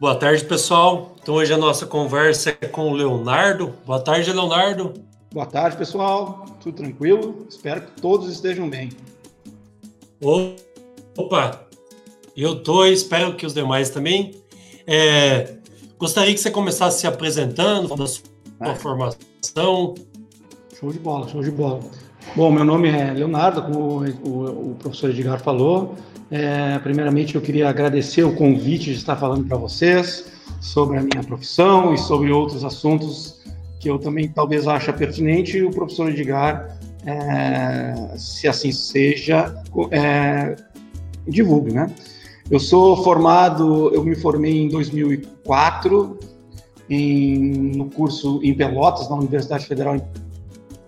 Boa tarde, pessoal. Então hoje a nossa conversa é com o Leonardo. Boa tarde, Leonardo. Boa tarde, pessoal. Tudo tranquilo? Espero que todos estejam bem. Opa, eu tô e espero que os demais também. É, gostaria que você começasse se apresentando, falando da sua ah. formação. Show de bola, show de bola. Bom, meu nome é Leonardo, como o, o, professor Edgar falou. É, primeiramente, eu queria agradecer o convite de estar falando para vocês sobre a minha profissão e sobre outros assuntos que eu também talvez ache pertinente e o professor Edgar, é, se assim seja, é, divulgue, né? Eu sou formado, eu me formei em 2004 em, no curso em Pelotas, na Universidade Federal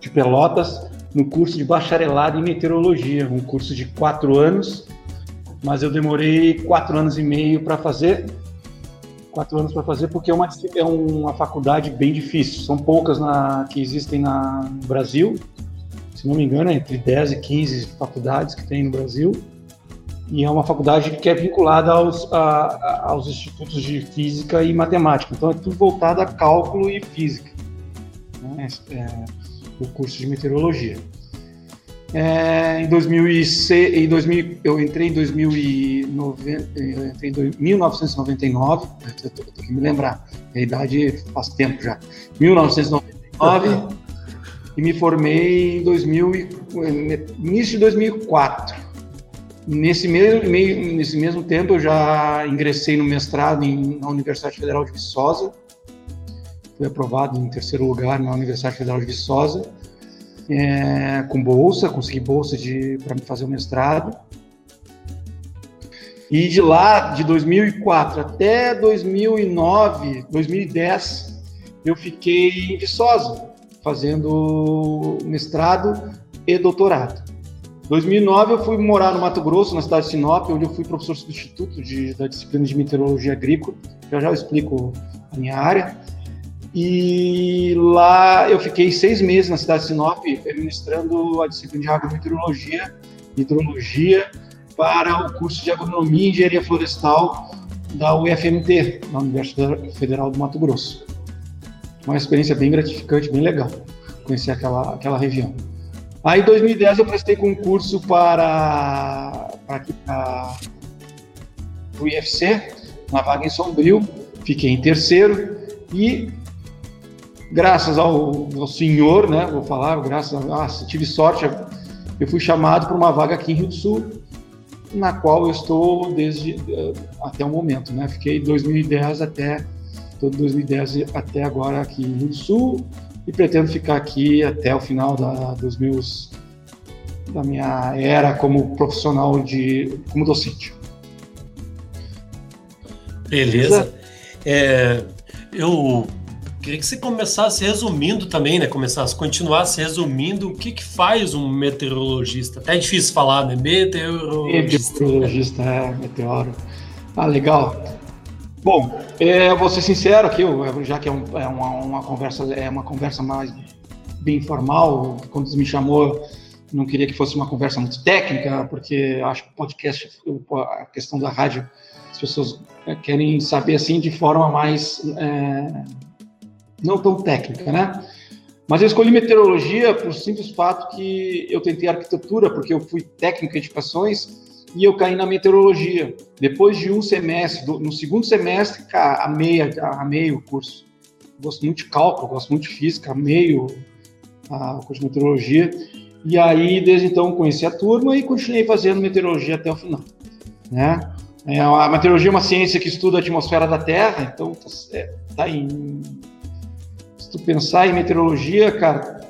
de Pelotas, no curso de bacharelado em meteorologia, um curso de quatro anos mas eu demorei quatro anos e meio para fazer. Quatro anos para fazer, porque é uma, é uma faculdade bem difícil. São poucas na, que existem na, no Brasil. Se não me engano, é entre 10 e 15 faculdades que tem no Brasil. E é uma faculdade que é vinculada aos, a, aos institutos de física e matemática. Então é tudo voltado a cálculo e física. Né? É, o curso de meteorologia. É, em 2006, em 2000, eu entrei em 2090, eu entrei em 1999, eu tô que me lembrar, a idade faz tempo já. 1999 e me formei em 2000, início de 2004. Nesse mesmo, nesse mesmo tempo eu já ingressei no mestrado em, na Universidade Federal de Viçosa. Fui aprovado em terceiro lugar na Universidade Federal de Viçosa é, com bolsa, consegui bolsa para fazer o mestrado. E de lá, de 2004 até 2009, 2010, eu fiquei em Viçosa, fazendo mestrado e doutorado. 2009 eu fui morar no Mato Grosso, na cidade de Sinop, onde eu fui professor substituto de, da disciplina de meteorologia agrícola. Já já eu explico a minha área. E lá eu fiquei seis meses na cidade de Sinop, administrando a disciplina de agrometeorologia, hidrologia, para o curso de agronomia e engenharia florestal da UFMT, na Universidade Federal do Mato Grosso. Uma experiência bem gratificante, bem legal, conhecer aquela, aquela região. Aí, em 2010, eu prestei concurso para, para, o IFC, na vaga em Sombrio, fiquei em terceiro e graças ao, ao senhor, né, vou falar, graças a, ah, tive sorte, eu fui chamado para uma vaga aqui em Rio do Sul, na qual eu estou desde uh, até o momento, né? Fiquei 2010 até todo 2010 até agora aqui em Rio do Sul e pretendo ficar aqui até o final da, dos meus da minha era como profissional de como docente. Beleza. É, eu Queria que você começasse resumindo também, né? Começasse, continuasse resumindo o que, que faz um meteorologista. Até é difícil falar, né? Meteorologista. Meteorologista, é, meteoro. Ah, legal. Bom, é, vou ser sincero aqui, já que é, um, é uma, uma, conversa, é uma conversa mais bem informal. Quando você me chamou, não queria que fosse uma conversa muito técnica, porque acho que o podcast, a questão da rádio, as pessoas querem saber assim de forma mais é, não tão técnica, né? Mas eu escolhi meteorologia por simples fato que eu tentei arquitetura, porque eu fui técnico em edificações e eu caí na meteorologia. Depois de um semestre, no segundo semestre, amei, amei o curso. Gosto muito de cálculo, gosto muito de física, amei o, a, o curso de meteorologia. E aí, desde então, conheci a turma e continuei fazendo meteorologia até o final. Né? É, a meteorologia é uma ciência que estuda a atmosfera da Terra, então está é, tá em tu pensar em meteorologia, cara,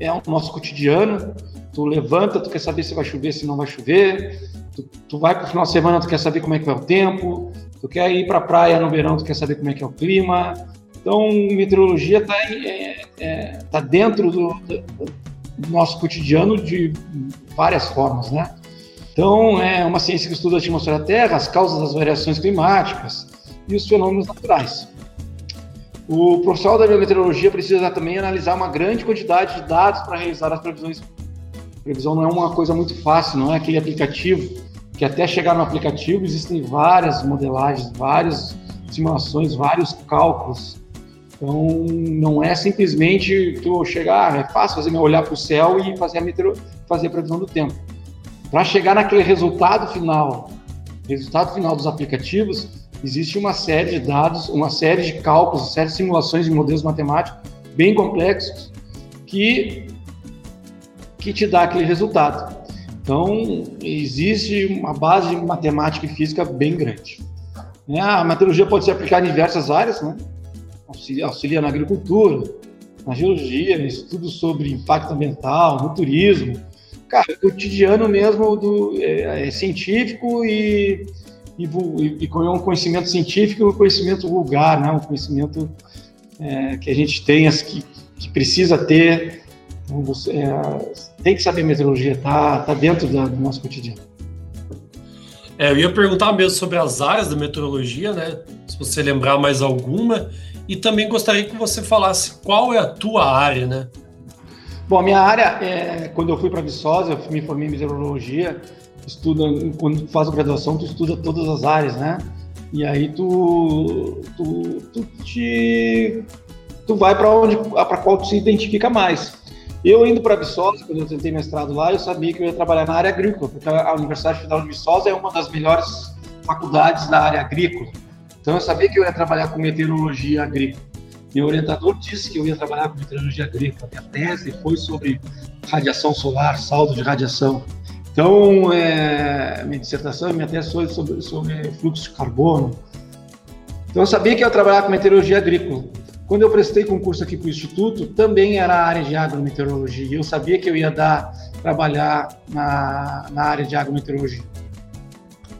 é o nosso cotidiano. Tu levanta, tu quer saber se vai chover, se não vai chover. Tu, tu vai para o final de semana, tu quer saber como é que vai o tempo. Tu quer ir para a praia no verão, tu quer saber como é que é o clima. Então, meteorologia está é, é, tá dentro do, do nosso cotidiano de várias formas, né? Então, é uma ciência que estuda a atmosfera da Terra, as causas das variações climáticas e os fenômenos naturais. O profissional da meteorologia precisa também analisar uma grande quantidade de dados para realizar as previsões. Previsão não é uma coisa muito fácil, não é aquele aplicativo que até chegar no aplicativo existem várias modelagens, vários simulações, vários cálculos. Então, não é simplesmente tu chegar, ah, é fácil fazer olhar para o céu e fazer a, metro, fazer a previsão do tempo. Para chegar naquele resultado final, resultado final dos aplicativos, existe uma série de dados, uma série de cálculos, uma série de simulações e modelos matemáticos bem complexos que que te dá aquele resultado. Então, existe uma base de matemática e física bem grande. Né? A meteorologia pode ser aplicada em diversas áreas, né? auxilia, auxilia na agricultura, na geologia, estudos sobre impacto ambiental, no turismo. Cara, o cotidiano mesmo do, é, é científico e, e, e, com um conhecimento científico e um conhecimento vulgar, né? um conhecimento é, que a gente tem, que, que precisa ter. Então você, é, tem que saber meteorologia, tá, tá dentro da, do nosso cotidiano. É, eu ia perguntar mesmo sobre as áreas da meteorologia, né? Se você lembrar mais alguma. E também gostaria que você falasse qual é a tua área, né? Bom, a minha área, é, quando eu fui para Viçosa, eu me formei em meteorologia, estuda, quando tu faz graduação, tu estuda todas as áreas, né? E aí tu, tu, tu te tu vai para onde para qual tu se identifica mais. Eu indo para Viçosa, quando eu tentei mestrado lá, eu sabia que eu ia trabalhar na área agrícola, porque a Universidade Federal de Viçosa é uma das melhores faculdades da área agrícola. Então eu sabia que eu ia trabalhar com meteorologia agrícola. Meu orientador disse que eu ia trabalhar com meteorologia agrícola. Minha tese foi sobre radiação solar, saldo de radiação. Então, é, minha dissertação, minha tese foi sobre, sobre fluxo de carbono. Então, eu sabia que eu ia trabalhar com meteorologia agrícola. Quando eu prestei concurso aqui para o Instituto, também era a área de agrometeorologia. Eu sabia que eu ia dar, trabalhar na, na área de agrometeorologia.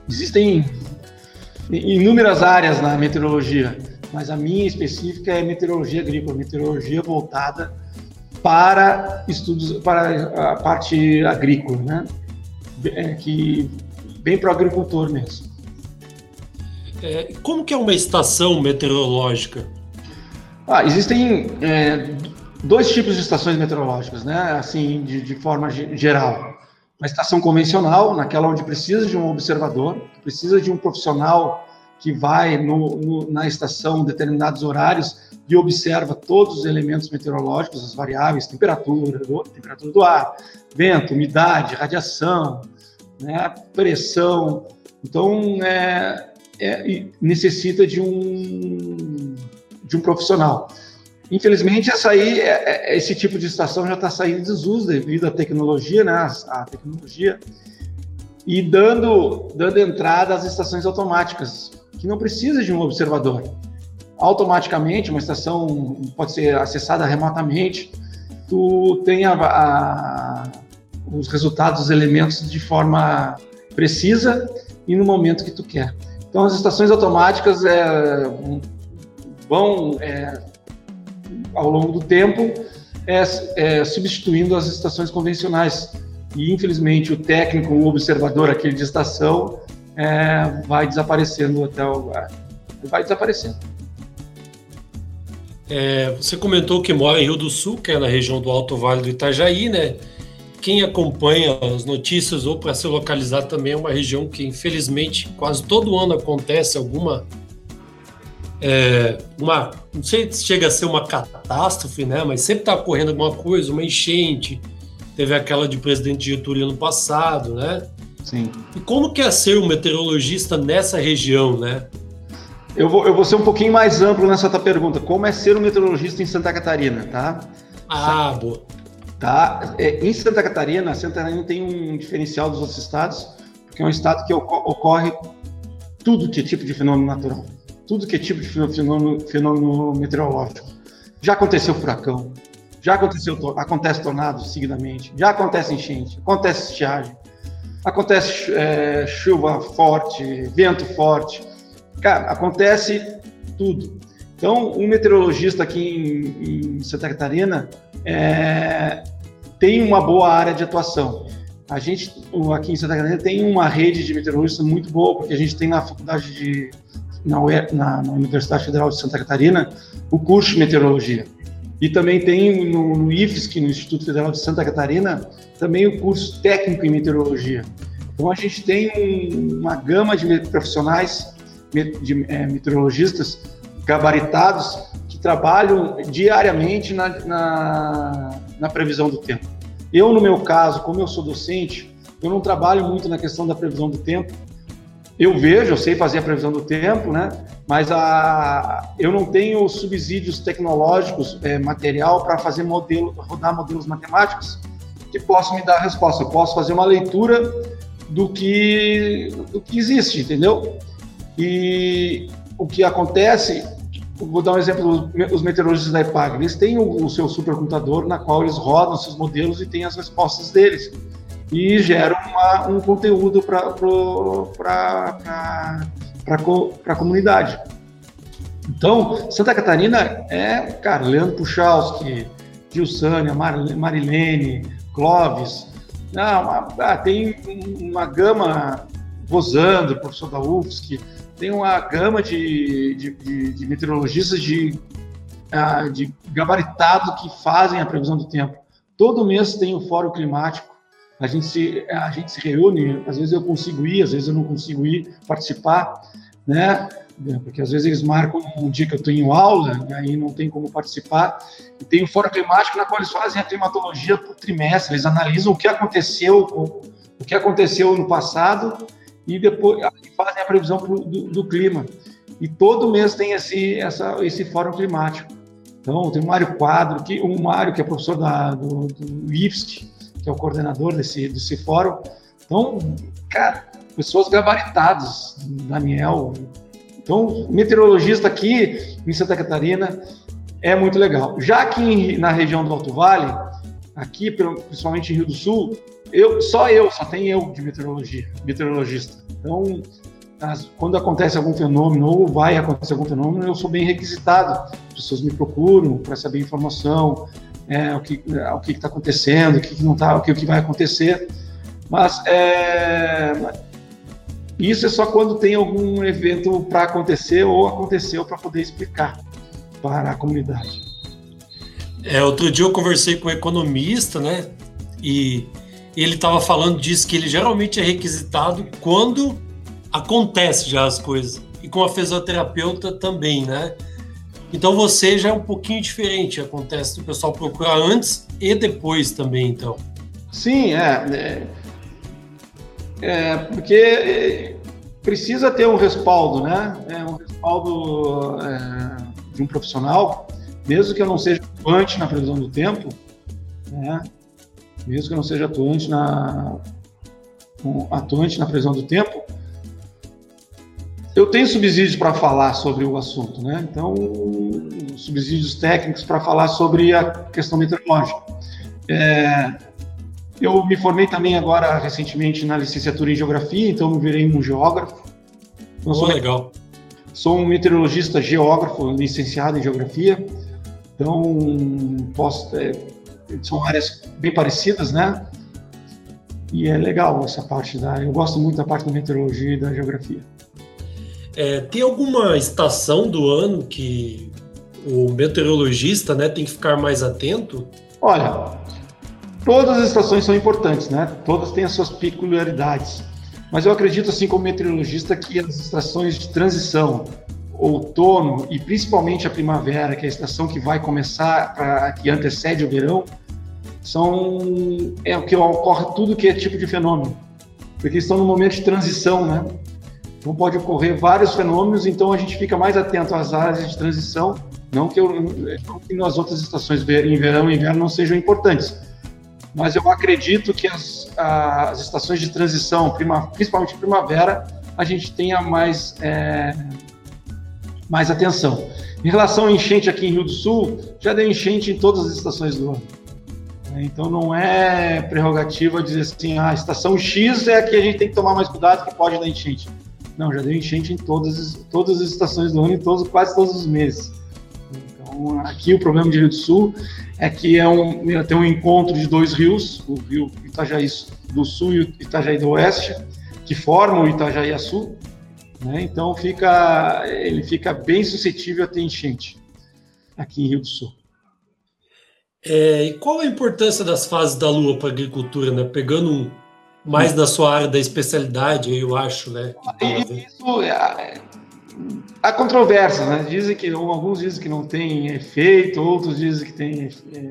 Existem inúmeras áreas na meteorologia, mas a minha específica é meteorologia agrícola, meteorologia voltada para estudos, para a parte agrícola, né? É, que bem para o agricultor mesmo. É, como que é uma estação meteorológica? Ah, existem é, dois tipos de estações meteorológicas, né? Assim, de, de, forma geral. Uma estação convencional, naquela onde precisa de um observador, precisa de um profissional que vai no, no, na estação determinados horários e observa todos os elementos meteorológicos, as variáveis, temperatura, temperatura do ar, vento, umidade, radiação, né, pressão. Então, é, é, necessita de um de um profissional. Infelizmente, essa aí, é, é, esse tipo de estação já está saindo de desuso devido à tecnologia, né? A tecnologia e dando, dando entrada às estações automáticas, que não precisa de um observador. Automaticamente, uma estação pode ser acessada remotamente, tu tem a, a, os resultados dos elementos de forma precisa e no momento que tu quer. Então, as estações automáticas é, vão, é, ao longo do tempo, é, é, substituindo as estações convencionais. E, infelizmente, o técnico, o observador, aquele de estação, é, vai desaparecendo até o. Vai desaparecendo. É, você comentou que mora em Rio do Sul, que é na região do Alto Vale do Itajaí, né? Quem acompanha as notícias ou para se localizar também é uma região que, infelizmente, quase todo ano acontece alguma é, uma, não sei se chega a ser uma catástrofe, né? Mas sempre está ocorrendo alguma coisa, uma enchente. Teve aquela de presidente Getúlio ano passado, né? Sim. E como que é ser um meteorologista nessa região, né? Eu vou, eu vou ser um pouquinho mais amplo nessa tua pergunta. Como é ser um meteorologista em Santa Catarina, tá? Ah, boa. Tá? É, em Santa Catarina, Santa Catarina tem um diferencial dos outros estados, porque é um estado que ocorre tudo que é tipo de fenômeno natural tudo que é tipo de fenômeno, fenômeno meteorológico. Já aconteceu furacão, já aconteceu, acontece tornado seguidamente, já acontece enchente, acontece estiagem, acontece é, chuva forte, vento forte, cara, acontece tudo. Então, um meteorologista aqui em, em Santa Catarina é, tem uma boa área de atuação. A gente, aqui em Santa Catarina, tem uma rede de meteorologistas muito boa, porque a gente tem na faculdade de na, na, na, Universidade Federal de Santa Catarina, o curso de meteorologia. E também tem no, no IFSC, no Instituto Federal de Santa Catarina, também o curso técnico em meteorologia. Então a gente tem uma gama de profissionais de é, meteorologistas gabaritados que trabalham diariamente na, na, na previsão do tempo. Eu, no meu caso, como eu sou docente, eu não trabalho muito na questão da previsão do tempo. Eu vejo, eu sei fazer a previsão do tempo, né? Mas a, eu não tenho subsídios tecnológicos, é, material para fazer modelo, rodar modelos matemáticos que possam me dar a resposta. Eu posso fazer uma leitura do que, do que existe, entendeu? E o que acontece Vou dar um exemplo, os meteorologistas da IPAG, eles têm o, o seu supercomputador na qual eles rodam seus modelos e têm as respostas deles. E geram uma, um conteúdo para a comunidade. Então, Santa Catarina é, cara, Leandro Puchalski, Gilsânia, Mar, Marilene, Clóvis, ah, ah, tem uma gama, Rosandro, professor da UFSC, tem uma gama de, de, de, de meteorologistas de, uh, de gabaritado que fazem a previsão do tempo. Todo mês tem o Fórum Climático. A gente, se, a gente se reúne, às vezes eu consigo ir, às vezes eu não consigo ir participar, né? Porque às vezes eles marcam um dia que eu tenho aula, e aí não tem como participar. E tem o Fórum Climático, na qual eles fazem a climatologia por trimestre, eles analisam o que aconteceu, o que aconteceu no passado e depois fazem a previsão do, do, clima. E todo mês tem esse, essa, esse fórum climático. Então, tem o Mário Quadro, que, o Mário, que é professor da, do, do IFSC, que é o coordenador desse, desse fórum. Então, cara, pessoas gabaritadas, Daniel. Então, meteorologista aqui em Santa Catarina é muito legal. Já aqui na região do Alto Vale, aqui, principalmente em Rio do Sul, eu, só eu, só tem eu de meteorologia, meteorologista. Então, as, quando acontece algum fenômeno ou vai acontecer algum fenômeno, eu sou bem requisitado. As pessoas me procuram para saber informação, é, o que é, o que está acontecendo, o que não está, o que, o que vai acontecer. Mas é, isso é só quando tem algum evento para acontecer ou aconteceu para poder explicar para a comunidade. É, outro dia eu conversei com um economista, né? E ele estava falando disso, que ele geralmente é requisitado quando acontece já as coisas. E com a fisioterapeuta também, né? Então você já é um pouquinho diferente, acontece o pessoal procurar antes e depois também, então. Sim, é. É, é porque precisa ter um respaldo, né? É um respaldo é, de um profissional, mesmo que eu não seja atuante na previsão do tempo, né? mesmo que eu não seja atuante na, atuante na previsão do tempo, eu tenho subsídios para falar sobre o assunto, né? Então, subsídios técnicos para falar sobre a questão meteorológica. É, eu me formei também agora recentemente na licenciatura em geografia, então me virei um geógrafo. Então, sou, legal. Sou um meteorologista geógrafo, licenciado em geografia. Então, posso, é, são áreas bem parecidas, né? E é legal essa parte da. Eu gosto muito da parte da meteorologia e da geografia. É, tem alguma estação do ano que o meteorologista né, tem que ficar mais atento? Olha, todas as estações são importantes, né? Todas têm as suas peculiaridades. Mas eu acredito, assim como meteorologista, que as estações de transição, outono e principalmente a primavera, que é a estação que vai começar, pra, que antecede o verão, são é o que ocorre tudo que é tipo de fenômeno, porque estão no momento de transição, né? Então pode ocorrer vários fenômenos, então a gente fica mais atento às áreas de transição, não que, eu, não que nas outras estações em verão e inverno não sejam importantes, mas eu acredito que as, as estações de transição, prima, principalmente primavera, a gente tenha mais é, mais atenção. Em relação à enchente aqui em Rio do Sul, já deu enchente em todas as estações do ano. Então não é prerrogativa dizer assim, ah, a estação X é a que a gente tem que tomar mais cuidado que pode dar enchente. Não, já deu enchente em todas, todas as estações do ano e todos, quase todos os meses. Então aqui o problema de Rio do Sul é que é um, tem um encontro de dois rios, o rio Itajaí do Sul e o Itajaí do Oeste, que formam o Itajaí Sul. Né? Então fica, ele fica bem suscetível a ter enchente aqui em Rio do Sul. É, e qual a importância das fases da Lua para a agricultura, né? Pegando um, mais da sua área da especialidade, eu acho, né? Isso, é, há controvérsias, né? Dizem que alguns dizem que não tem efeito, outros dizem que tem. É,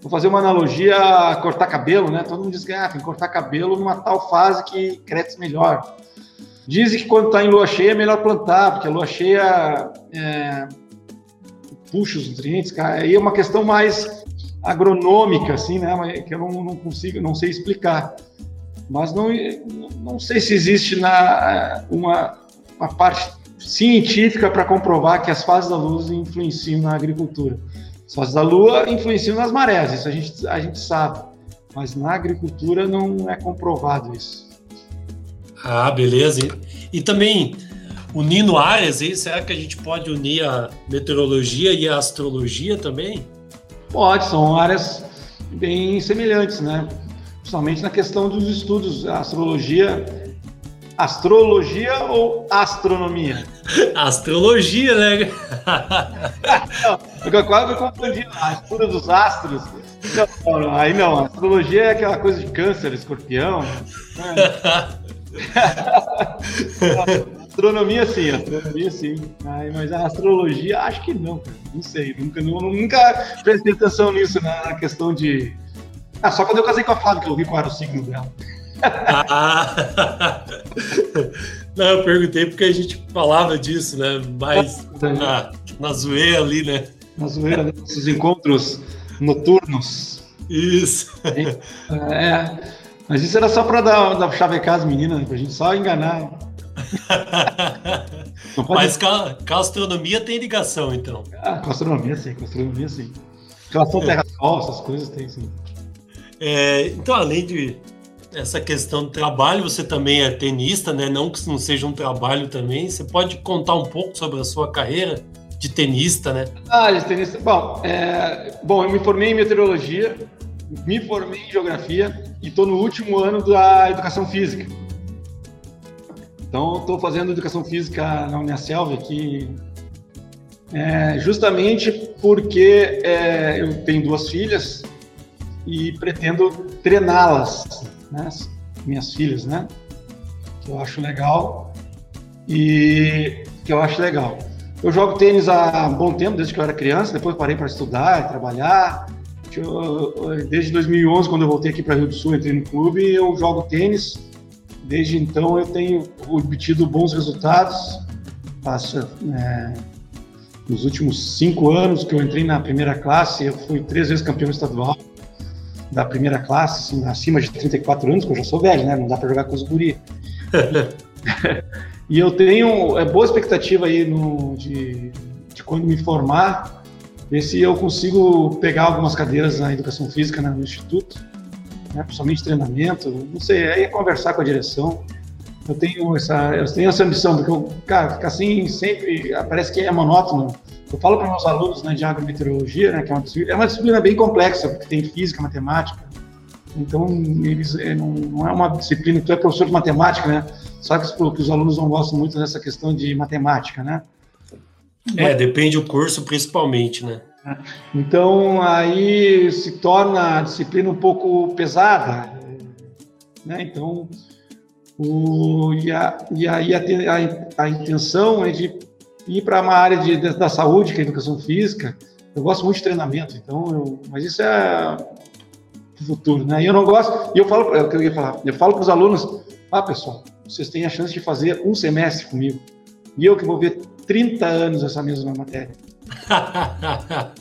vou fazer uma analogia a cortar cabelo, né? Todo mundo diz que ah, tem que cortar cabelo numa tal fase que cresce melhor. Dizem que quando está em lua cheia é melhor plantar, porque a lua cheia é, puxa os nutrientes, cara. Aí é uma questão mais agronômica, assim, né? Que eu não, não consigo, não sei explicar. Mas não, não sei se existe na, uma, uma parte científica para comprovar que as fases da luz influenciam na agricultura. As fases da lua influenciam nas marés, isso a gente, a gente sabe. Mas na agricultura não é comprovado isso. Ah, beleza. E, e também, unindo áreas aí, será que a gente pode unir a meteorologia e a astrologia também? Pode, são áreas bem semelhantes, né? Principalmente na questão dos estudos, a astrologia. Astrologia ou astronomia? Astrologia, né? não, eu quase me confundi. A estudo dos astros. Não, não, aí não, astrologia é aquela coisa de câncer, escorpião. Né? astronomia sim, astronomia sim. Ai, mas a astrologia, acho que não, cara. Não sei. Nunca, nunca prestei atenção nisso na questão de. Ah, só quando eu casei com a Flávia que eu vi qual era o signo dela. Ah, não, eu perguntei porque a gente falava disso, né? Mas na, na zoeira ali, né? Na zoeira, nesses encontros noturnos. Isso. É. Mas isso era só para dar, dar chavecar as meninas, né? pra gente só enganar. Mas a, a, astronomia tem ligação, então. Ah, a sim, a astronomia sim. Relação é. terra-sol, essas coisas tem sim. É, então, além de essa questão do trabalho, você também é tenista, né? Não que não seja um trabalho também. Você pode contar um pouco sobre a sua carreira de tenista, né? Ah, de tenista. Bom, é... bom eu me formei em meteorologia, me formei em geografia e estou no último ano da educação física. Então, estou fazendo educação física na Unicelv aqui, é, justamente porque é, eu tenho duas filhas e pretendo treiná-las, né? minhas filhas, né? Que eu acho legal e que eu acho legal. Eu jogo tênis há um bom tempo, desde que eu era criança, depois parei para estudar e trabalhar desde 2011, quando eu voltei aqui para Rio do Sul, entrei no clube, eu jogo tênis. Desde então eu tenho obtido bons resultados. Passo, é, nos últimos cinco anos que eu entrei na primeira classe, eu fui três vezes campeão estadual da primeira classe, assim, acima de 34 anos, que eu já sou velho, né? Não dá para jogar com os guri. e eu tenho é, boa expectativa aí no, de, de quando me formar, ver se eu consigo pegar algumas cadeiras na educação física né, no instituto, né, principalmente treinamento, não sei, aí é conversar com a direção. Eu tenho essa, eu tenho essa ambição, porque eu, cara, ficar assim sempre, parece que é monótono. Eu falo para meus alunos né, de agrometeorologia, né, que é uma, é uma disciplina bem complexa, porque tem física, matemática, então, eles, é, não, não, é uma disciplina, tu é professor de matemática, né? Sabe que, que os alunos não gostam muito dessa questão de matemática, né? É, depende do curso, principalmente, né? Então, aí se torna a disciplina um pouco pesada, né? Então, o, e, a, e aí a, a, a intenção é de ir para uma área de, da saúde, que é a educação física. Eu gosto muito de treinamento, então, eu, mas isso é futuro, né? E eu não gosto, e eu falo, é eu ia falar, eu falo para os alunos, ah, pessoal, vocês têm a chance de fazer um semestre comigo, e eu que vou ver 30 anos essa mesma matéria.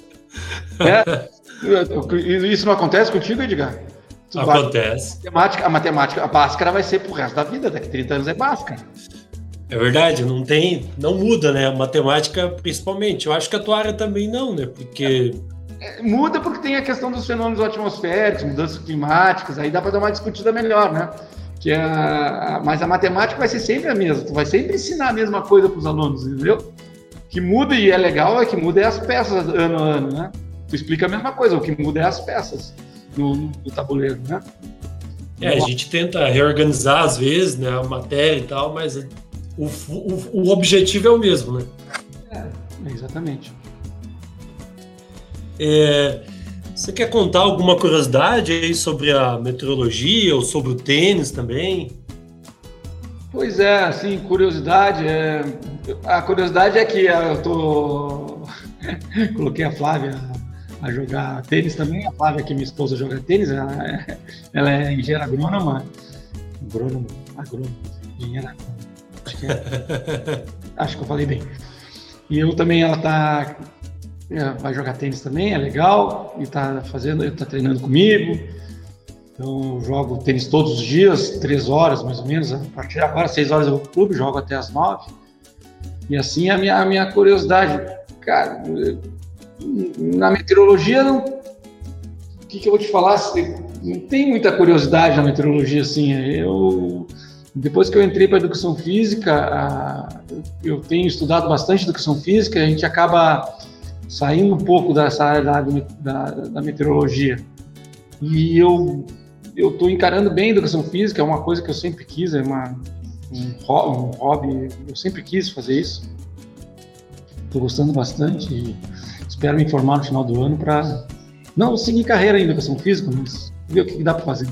é, isso não acontece contigo, Edgar? Tu acontece. Vai, a matemática, a matemática, a Bhaskara vai ser pro resto da vida, daqui 30 anos é Bhaskara. É verdade, não tem, não muda, né? A matemática, principalmente. Eu acho que a tua área também não, né? Porque. É, muda porque tem a questão dos fenômenos atmosféricos, mudanças climáticas, aí dá para dar uma discutida melhor, né? Que a, mas a matemática vai ser sempre a mesma, tu vai sempre ensinar a mesma coisa para os alunos, entendeu? que muda e é legal é que muda é as peças ano a ano, né? Tu explica a mesma coisa, o que muda é as peças no, no tabuleiro, né? É, a gente tenta reorganizar às vezes, né, a matéria e tal, mas o, o, o objetivo é o mesmo, né? É, exatamente. É, você quer contar alguma curiosidade aí sobre a meteorologia ou sobre o tênis também? Pois é, assim, curiosidade, é, a curiosidade é que eu tô coloquei a Flávia a jogar tênis também. A Flávia, que minha esposa joga tênis, ela é, ela é engenheira agrônoma. Agrônoma, agrônoma, engenheira agrônoma. Acho que, é, acho que eu falei bem. E eu também, ela tá é, vai jogar tênis também, é legal, e tá fazendo, tá treinando comigo. Então, eu jogo tênis todos os dias, três horas mais ou menos. A partir de agora, seis horas eu vou pro clube, jogo até as nove. E assim a minha, a minha curiosidade, cara, na meteorologia não. O que, que eu vou te falar? Não tem muita curiosidade na meteorologia, assim. Eu depois que eu entrei para educação física, eu tenho estudado bastante educação física, a gente acaba saindo um pouco dessa área da, da, da meteorologia. E eu eu estou encarando bem a educação física, é uma coisa que eu sempre quis, é uma, um, um hobby, eu sempre quis fazer isso. Estou gostando bastante e espero me informar no final do ano para não seguir carreira em educação física, mas ver o que dá para fazer.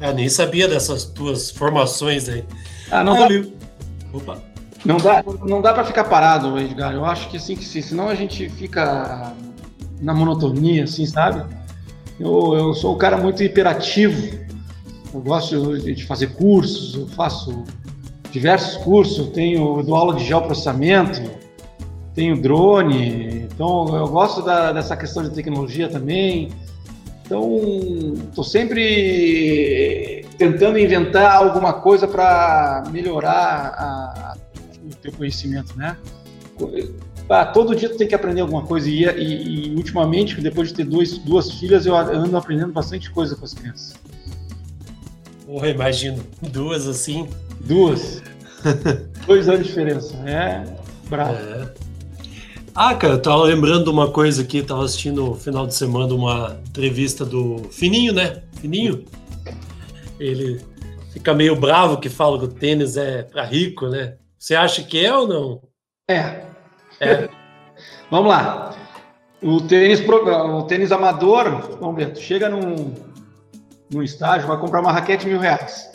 É, nem sabia dessas tuas formações aí. Ah, não ah, dá. Opa. Não dá, não dá para ficar parado, Edgar. Eu acho que assim que sim, senão a gente fica na monotonia, assim, sabe? Eu, eu sou um cara muito hiperativo. Eu gosto de fazer cursos, eu faço diversos cursos, tenho eu dou aula de geoprocessamento, tenho drone, então eu gosto da, dessa questão de tecnologia também. Então, estou sempre tentando inventar alguma coisa para melhorar a, a, o teu conhecimento, né? Ah, todo dia tu tem que aprender alguma coisa e, e, e ultimamente, depois de ter dois, duas filhas, eu ando aprendendo bastante coisa com as crianças. Porra, imagino. Duas assim. Duas. Dois anos de diferença. É bravo. É. Ah, cara, eu tava lembrando de uma coisa aqui, tava assistindo no final de semana uma entrevista do Fininho, né? Fininho. Ele fica meio bravo que fala que o tênis é para rico, né? Você acha que é ou não? É. É. vamos lá. O tênis, o tênis amador, vamos ver, tu chega num, num estágio, vai comprar uma raquete mil reais.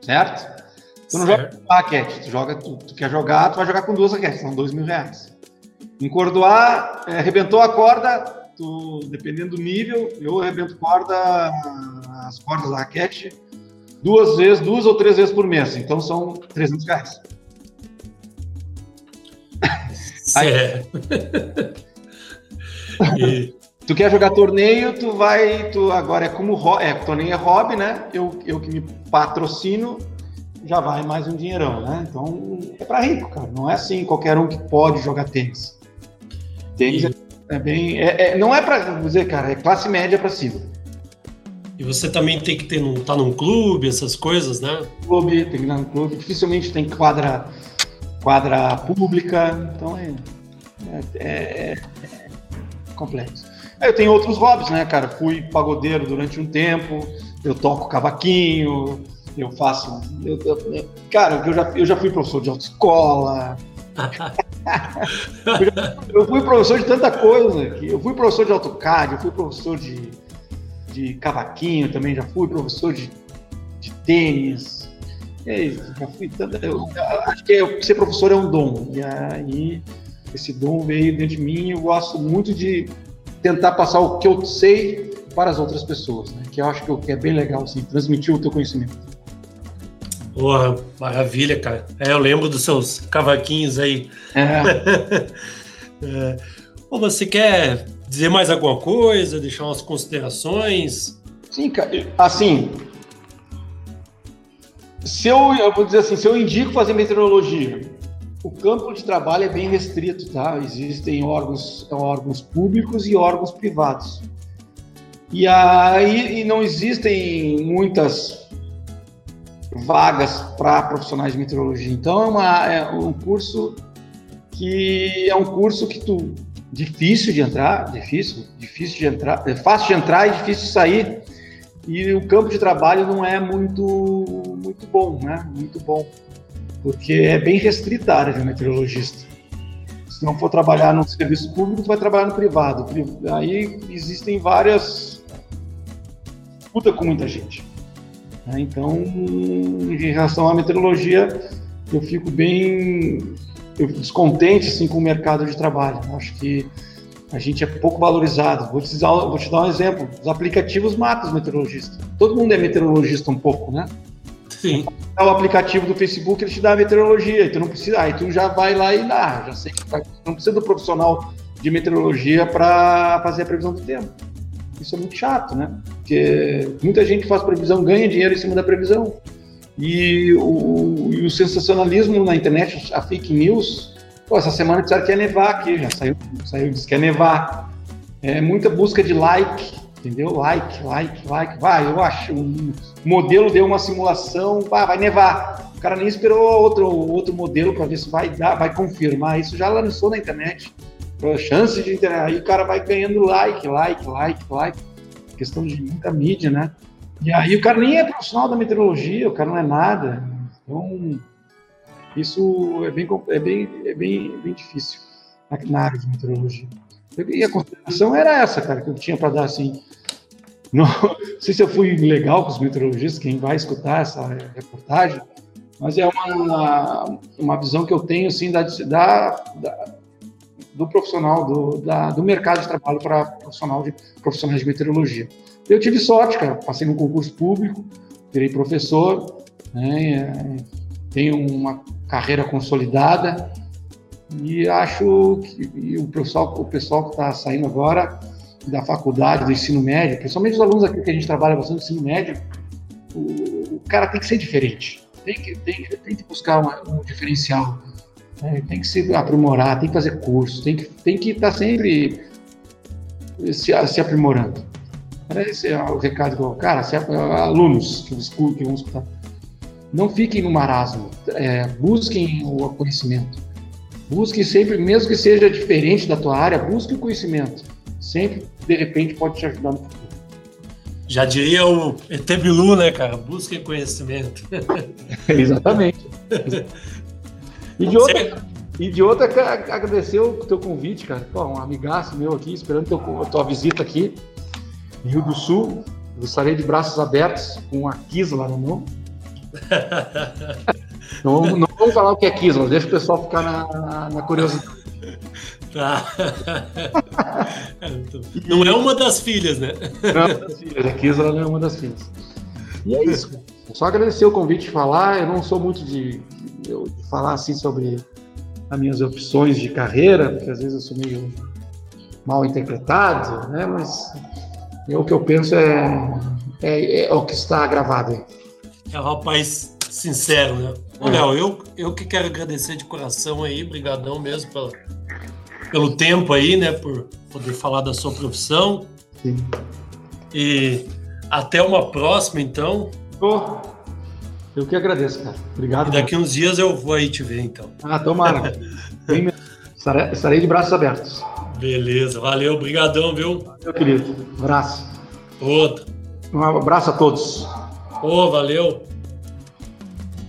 Certo? Tu não certo. joga com raquete, tu, joga, tu, tu, quer jogar, tu vai jogar com duas raquetes, são dois mil reais. Encordoar, é, arrebentou a corda, tu, dependendo do nível, eu arrebento corda, as cordas da raquete, duas vezes, duas ou três vezes por mês, então são 300 reais. Aí, e... Tu quer jogar torneio, tu vai, tu agora é como é, torneio é hobby, né? Eu, eu que me patrocino, já vai mais um dinheirão, né? Então é para rico, cara. Não é assim qualquer um que pode jogar tênis. Tênis e... é, é, bem, é, é, não é para dizer, cara, é classe média para cima. E você também tem que ter estar tá num clube, essas coisas, né? Clube, tem que estar no clube. Dificilmente tem quadra, quadra pública, então é, é, é, é complexo. Eu tenho outros hobbies, né, cara? Fui pagodeiro durante um tempo, eu toco cavaquinho, eu faço. Eu, eu, cara, eu já, eu já fui professor de autoescola. eu fui professor de tanta coisa. Que eu fui professor de AutoCAD, eu fui professor de, de cavaquinho também, já fui professor de, de tênis. já fui tanto, eu, acho que ser professor é um dom. E aí esse dom veio dentro de mim. Eu gosto muito de tentar passar o que eu sei para as outras pessoas, né? Que eu acho que é bem legal, assim, transmitir o teu conhecimento. Porra, maravilha, cara. É, eu lembro dos seus cavaquinhos aí. É. é. Pô, você quer dizer mais alguma coisa, deixar umas considerações? Sim, cara. Assim, se eu, eu vou dizer assim, se eu indico fazer meteorologia, o campo de trabalho é bem restrito, tá? Existem órgãos, órgãos públicos e órgãos privados. E aí e não existem muitas vagas para profissionais de meteorologia. Então é, uma, é, um curso que é um curso que tu difícil de entrar, difícil, difícil de entrar, é fácil de entrar e difícil de sair. E o campo de trabalho não é muito muito bom, né? Muito bom, porque é bem restrita a área de meteorologista. Se não for trabalhar no serviço público, tu vai trabalhar no privado. Aí existem várias puta com muita gente. Né? Então, em relação à meteorologia, eu fico bem eu descontente assim, com o mercado de trabalho. Acho que a gente é pouco valorizado. Vou te, dar, vou te dar um exemplo. Os aplicativos matam os meteorologistas. Todo mundo é meteorologista um pouco, né? Sim. O aplicativo do Facebook ele te dá a meteorologia, então não precisa. Aí tu já vai lá e dá. Já sei que tá, não precisa do profissional de meteorologia para fazer a previsão do tempo. Isso é muito chato, né? Porque muita gente faz previsão, ganha dinheiro em cima da previsão. E o, e o sensacionalismo na internet, a fake news, pô, essa semana disseram que ia nevar aqui, já saiu, saiu disse que ia nevar. É muita busca de like, entendeu? Like, like, like. Vai, eu acho. Um modelo deu uma simulação, vai, vai nevar. O cara nem esperou outro, outro modelo para ver se vai dar, vai confirmar. Isso já lançou na internet. Chance de. Aí o cara vai ganhando like, like, like, like. Questão de muita mídia, né? E aí o cara nem é profissional da meteorologia, o cara não é nada. Então, isso é bem, é bem, é bem, bem difícil na área de meteorologia. E a consideração era essa, cara, que eu tinha para dar assim. Não, não, sei se eu fui legal com os meteorologistas, quem vai escutar essa reportagem, mas é uma, uma visão que eu tenho assim da, da do profissional, do, da, do mercado de trabalho para profissional de, profissionais de meteorologia. Eu tive sorte, cara, passei no concurso público, virei professor, né, tenho uma carreira consolidada e acho que o pessoal, o pessoal que está saindo agora da faculdade, do ensino médio, principalmente os alunos aqui que a gente trabalha bastante no ensino médio, o, o cara tem que ser diferente, tem que, tem, tem que buscar uma, um diferencial, né, tem que se aprimorar, tem que fazer curso, tem que tem que estar tá sempre se, se aprimorando. Esse é o recado que eu Cara, se, alunos que, que vão escutar, não fiquem no marasmo, é, busquem o conhecimento. Busque sempre, mesmo que seja diferente da tua área, busque o conhecimento. Sempre, de repente, pode te ajudar no futuro. Já diria o ET Bilu, né, cara? Busque conhecimento. Exatamente. E de outra, e de outra agradecer o teu convite, cara. Pô, um amigaço meu aqui, esperando teu, a tua visita aqui. Rio do Sul, eu estarei de braços abertos com a Kisla no nome. não, não, vamos falar o que é Kisla, deixa o pessoal ficar na, na, na curiosidade. Tá. não é uma das filhas, né? Não é uma das filhas, a Kisla não é uma das filhas. E é isso. Só agradecer o convite de falar. Eu não sou muito de, de, falar assim sobre as minhas opções de carreira, porque às vezes eu sou meio mal interpretado, né? Mas o que eu penso é, é, é o que está gravado aí. É um rapaz sincero, né? Ô, Léo, eu, eu que quero agradecer de coração aí, brigadão mesmo pelo, pelo tempo aí, né? Por poder falar da sua profissão. Sim. E até uma próxima, então. Oh, eu que agradeço, cara. Obrigado. E daqui cara. uns dias eu vou aí te ver, então. Ah, tomara. estarei de braços abertos. Beleza, valeu, obrigadão, viu? Meu querido, abraço. Outro. Um abraço a todos. Ô, oh, valeu.